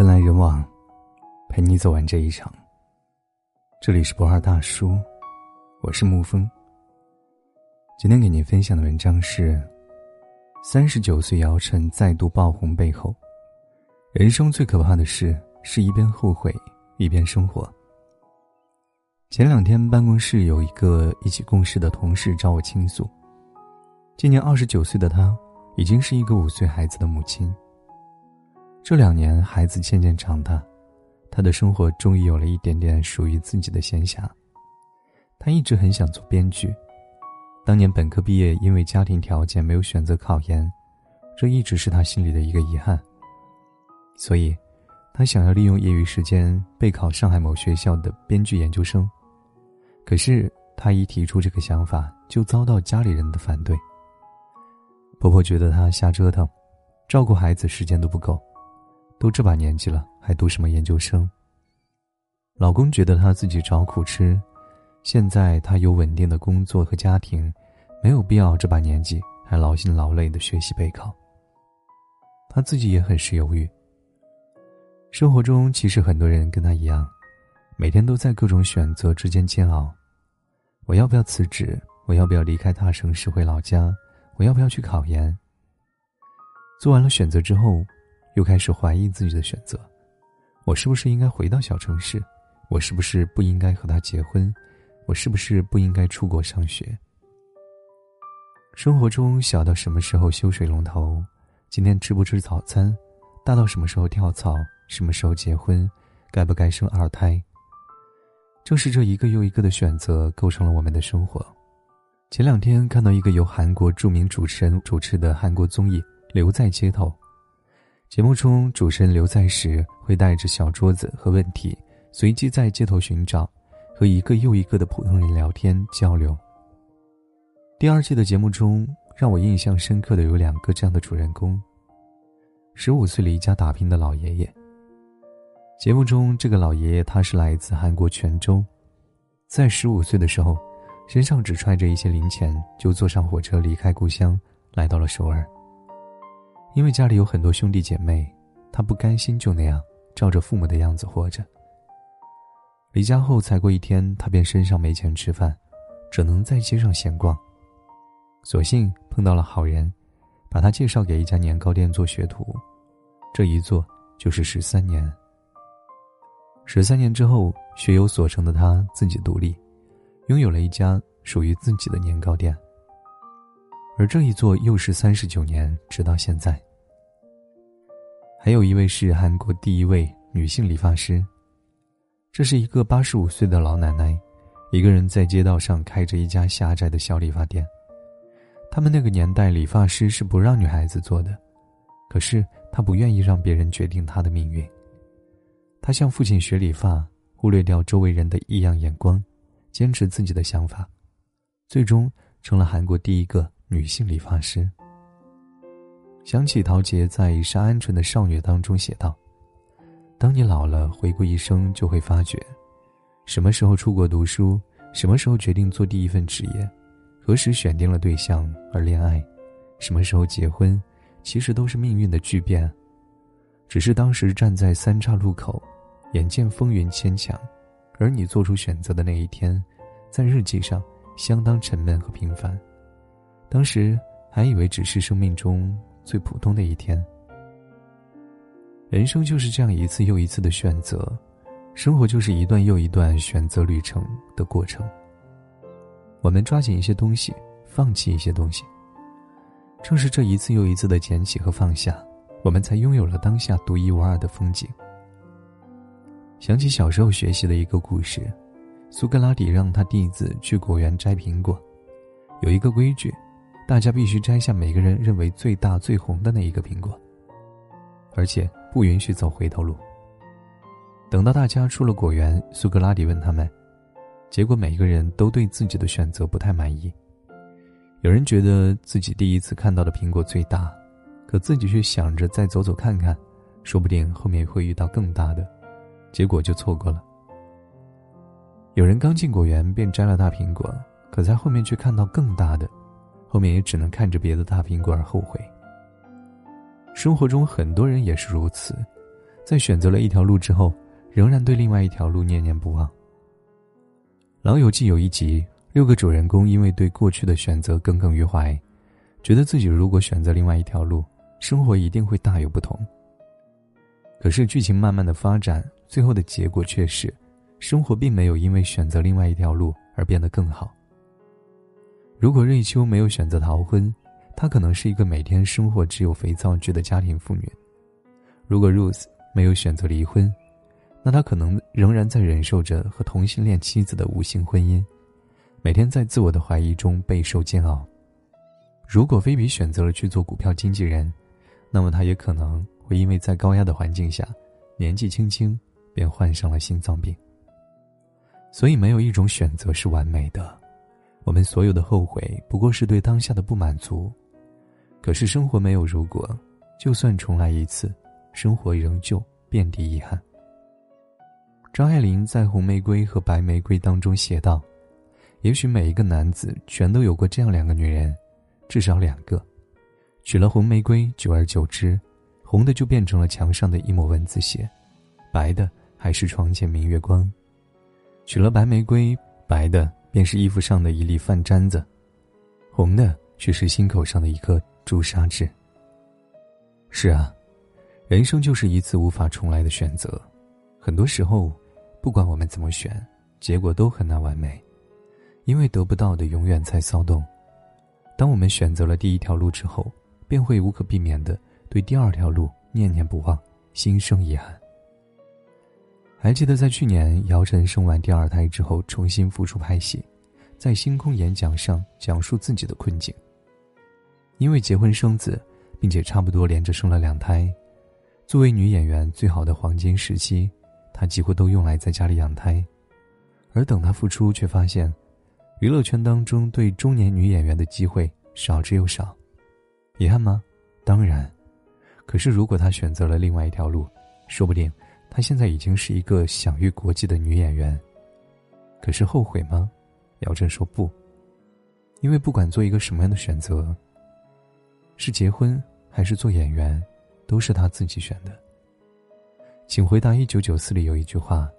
人来人往，陪你走完这一场。这里是不二大叔，我是沐风。今天给您分享的文章是：三十九岁姚晨再度爆红背后，人生最可怕的事是一边后悔一边生活。前两天办公室有一个一起共事的同事找我倾诉，今年二十九岁的她，已经是一个五岁孩子的母亲。这两年，孩子渐渐长大，他的生活终于有了一点点属于自己的闲暇。他一直很想做编剧，当年本科毕业，因为家庭条件没有选择考研，这一直是他心里的一个遗憾。所以，他想要利用业余时间备考上海某学校的编剧研究生。可是，他一提出这个想法，就遭到家里人的反对。婆婆觉得他瞎折腾，照顾孩子时间都不够。都这把年纪了，还读什么研究生？老公觉得她自己找苦吃，现在她有稳定的工作和家庭，没有必要这把年纪还劳心劳累的学习备考。她自己也很是犹豫。生活中其实很多人跟她一样，每天都在各种选择之间煎熬：我要不要辞职？我要不要离开大城市回老家？我要不要去考研？做完了选择之后。又开始怀疑自己的选择，我是不是应该回到小城市？我是不是不应该和他结婚？我是不是不应该出国上学？生活中小到什么时候修水龙头，今天吃不吃早餐，大到什么时候跳槽，什么时候结婚，该不该生二胎？正是这一个又一个的选择，构成了我们的生活。前两天看到一个由韩国著名主持人主持的韩国综艺《留在街头》。节目中，主持人刘在石会带着小桌子和问题，随机在街头寻找，和一个又一个的普通人聊天交流。第二季的节目中，让我印象深刻的有两个这样的主人公：十五岁离家打拼的老爷爷。节目中，这个老爷爷他是来自韩国泉州，在十五岁的时候，身上只揣着一些零钱，就坐上火车离开故乡，来到了首尔。因为家里有很多兄弟姐妹，他不甘心就那样照着父母的样子活着。离家后才过一天，他便身上没钱吃饭，只能在街上闲逛。所幸碰到了好人，把他介绍给一家年糕店做学徒，这一做就是十三年。十三年之后，学有所成的他自己独立，拥有了一家属于自己的年糕店。而这一做又是三十九年，直到现在。还有一位是韩国第一位女性理发师，这是一个八十五岁的老奶奶，一个人在街道上开着一家狭窄的小理发店。他们那个年代，理发师是不让女孩子做的，可是她不愿意让别人决定她的命运。她向父亲学理发，忽略掉周围人的异样眼光，坚持自己的想法，最终成了韩国第一个。女性理发师。想起陶杰在《杀鹌鹑的少女》当中写道：“当你老了，回顾一生，就会发觉，什么时候出国读书，什么时候决定做第一份职业，何时选定了对象而恋爱，什么时候结婚，其实都是命运的巨变。只是当时站在三岔路口，眼见风云牵强，而你做出选择的那一天，在日记上相当沉闷和平凡。”当时还以为只是生命中最普通的一天。人生就是这样一次又一次的选择，生活就是一段又一段选择旅程的过程。我们抓紧一些东西，放弃一些东西。正是这一次又一次的捡起和放下，我们才拥有了当下独一无二的风景。想起小时候学习的一个故事，苏格拉底让他弟子去果园摘苹果，有一个规矩。大家必须摘下每个人认为最大最红的那一个苹果，而且不允许走回头路。等到大家出了果园，苏格拉底问他们，结果每个人都对自己的选择不太满意。有人觉得自己第一次看到的苹果最大，可自己却想着再走走看看，说不定后面会遇到更大的，结果就错过了。有人刚进果园便摘了大苹果，可在后面却看到更大的。后面也只能看着别的大苹果而后悔。生活中很多人也是如此，在选择了一条路之后，仍然对另外一条路念念不忘。《老友记》有一集，六个主人公因为对过去的选择耿耿于怀，觉得自己如果选择另外一条路，生活一定会大有不同。可是剧情慢慢的发展，最后的结果却是，生活并没有因为选择另外一条路而变得更好。如果瑞秋没有选择逃婚，她可能是一个每天生活只有肥皂剧的家庭妇女；如果 Rose 没有选择离婚，那她可能仍然在忍受着和同性恋妻子的无性婚姻，每天在自我的怀疑中备受煎熬。如果菲比选择了去做股票经纪人，那么她也可能会因为在高压的环境下，年纪轻轻便患上了心脏病。所以，没有一种选择是完美的，我们所有的后悔不过是对当下的不满足。可是生活没有如果，就算重来一次，生活仍旧遍地遗憾。张爱玲在《红玫瑰和白玫瑰》当中写道：“也许每一个男子全都有过这样两个女人，至少两个。娶了红玫瑰，久而久之，红的就变成了墙上的一抹蚊子血，白的还是床前明月光；娶了白玫瑰，白的便是衣服上的一粒饭粘子，红的却是心口上的一颗。”朱砂痣。是啊，人生就是一次无法重来的选择。很多时候，不管我们怎么选，结果都很难完美，因为得不到的永远在骚动。当我们选择了第一条路之后，便会无可避免的对第二条路念念不忘，心生遗憾。还记得在去年姚晨生完第二胎之后，重新复出拍戏，在星空演讲上讲述自己的困境。因为结婚生子，并且差不多连着生了两胎，作为女演员最好的黄金时期，她几乎都用来在家里养胎。而等她复出，却发现，娱乐圈当中对中年女演员的机会少之又少。遗憾吗？当然。可是如果她选择了另外一条路，说不定她现在已经是一个享誉国际的女演员。可是后悔吗？姚振说不。因为不管做一个什么样的选择。是结婚还是做演员，都是他自己选的。请回答一九九四里有一句话：“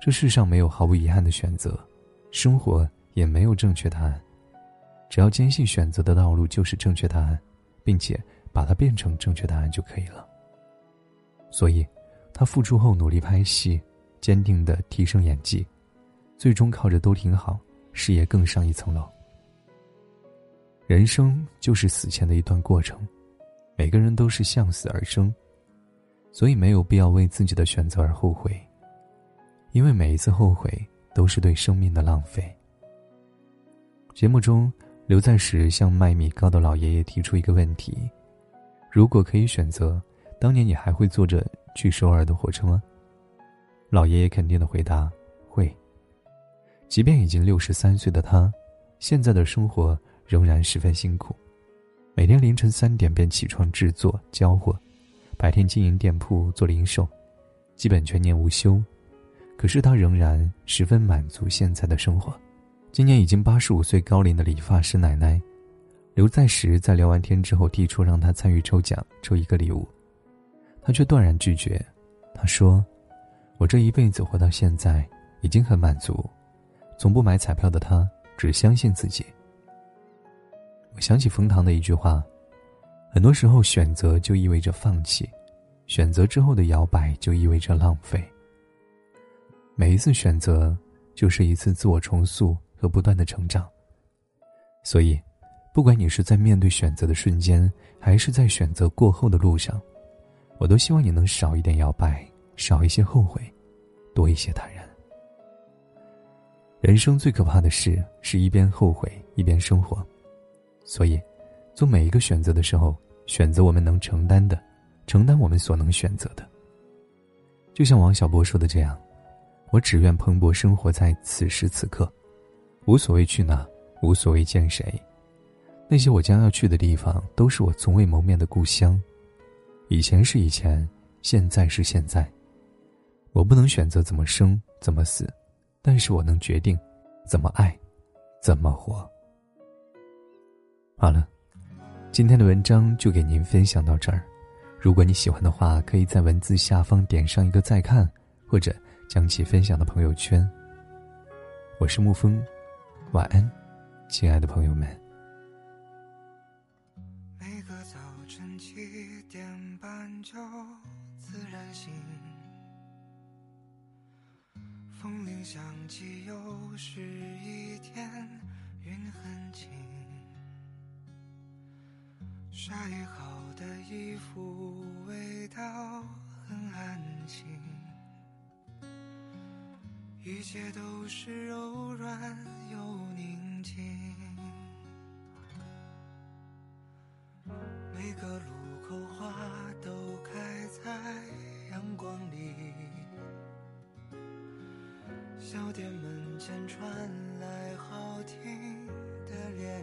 这世上没有毫无遗憾的选择，生活也没有正确答案，只要坚信选择的道路就是正确答案，并且把它变成正确答案就可以了。”所以，他复出后努力拍戏，坚定的提升演技，最终靠着都挺好，事业更上一层楼。人生就是死前的一段过程，每个人都是向死而生，所以没有必要为自己的选择而后悔，因为每一次后悔都是对生命的浪费。节目中，刘在石向卖米糕的老爷爷提出一个问题：如果可以选择，当年你还会做着去首尔的火车吗？老爷爷肯定的回答：会。即便已经六十三岁的他，现在的生活。仍然十分辛苦，每天凌晨三点便起床制作交货，白天经营店铺做零售，基本全年无休。可是他仍然十分满足现在的生活。今年已经八十五岁高龄的理发师奶奶刘在石在聊完天之后提出让他参与抽奖抽一个礼物，他却断然拒绝。他说：“我这一辈子活到现在已经很满足，从不买彩票的他只相信自己。”我想起冯唐的一句话：“很多时候，选择就意味着放弃，选择之后的摇摆就意味着浪费。每一次选择，就是一次自我重塑和不断的成长。所以，不管你是在面对选择的瞬间，还是在选择过后的路上，我都希望你能少一点摇摆，少一些后悔，多一些坦然。人生最可怕的事，是一边后悔一边生活。”所以，做每一个选择的时候，选择我们能承担的，承担我们所能选择的。就像王小波说的这样：“我只愿蓬勃生活在此时此刻，无所谓去哪，无所谓见谁。那些我将要去的地方，都是我从未谋面的故乡。以前是以前，现在是现在。我不能选择怎么生怎么死，但是我能决定怎么爱，怎么活。”好了，今天的文章就给您分享到这儿。如果你喜欢的话，可以在文字下方点上一个再看，或者将其分享到朋友圈。我是沐风，晚安，亲爱的朋友们。晒好的衣服，味道很安心，一切都是柔软又宁静。每个路口花都开在阳光里，小店门前传来好听的恋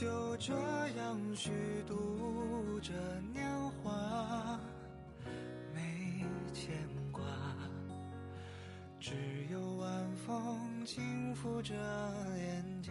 就这样虚度着年华，没牵挂，只有晚风轻拂着脸颊。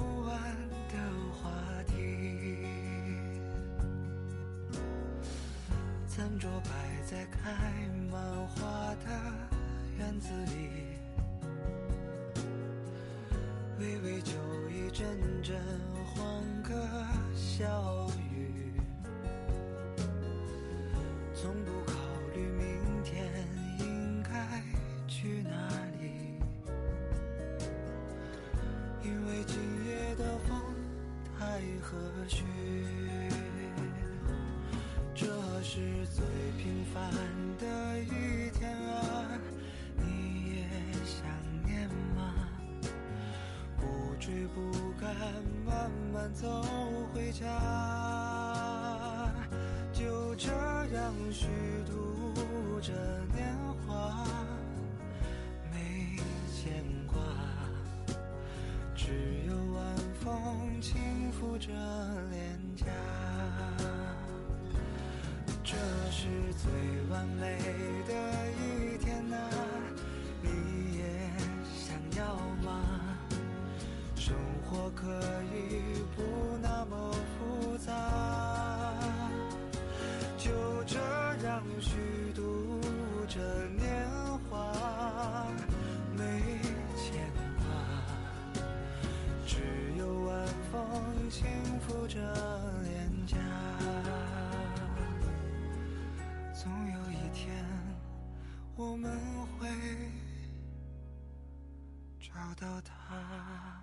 餐桌摆在开满花的院子里，微微酒意，阵阵欢歌笑语，从不虚度着年华，没牵挂，只有晚风轻拂着和他。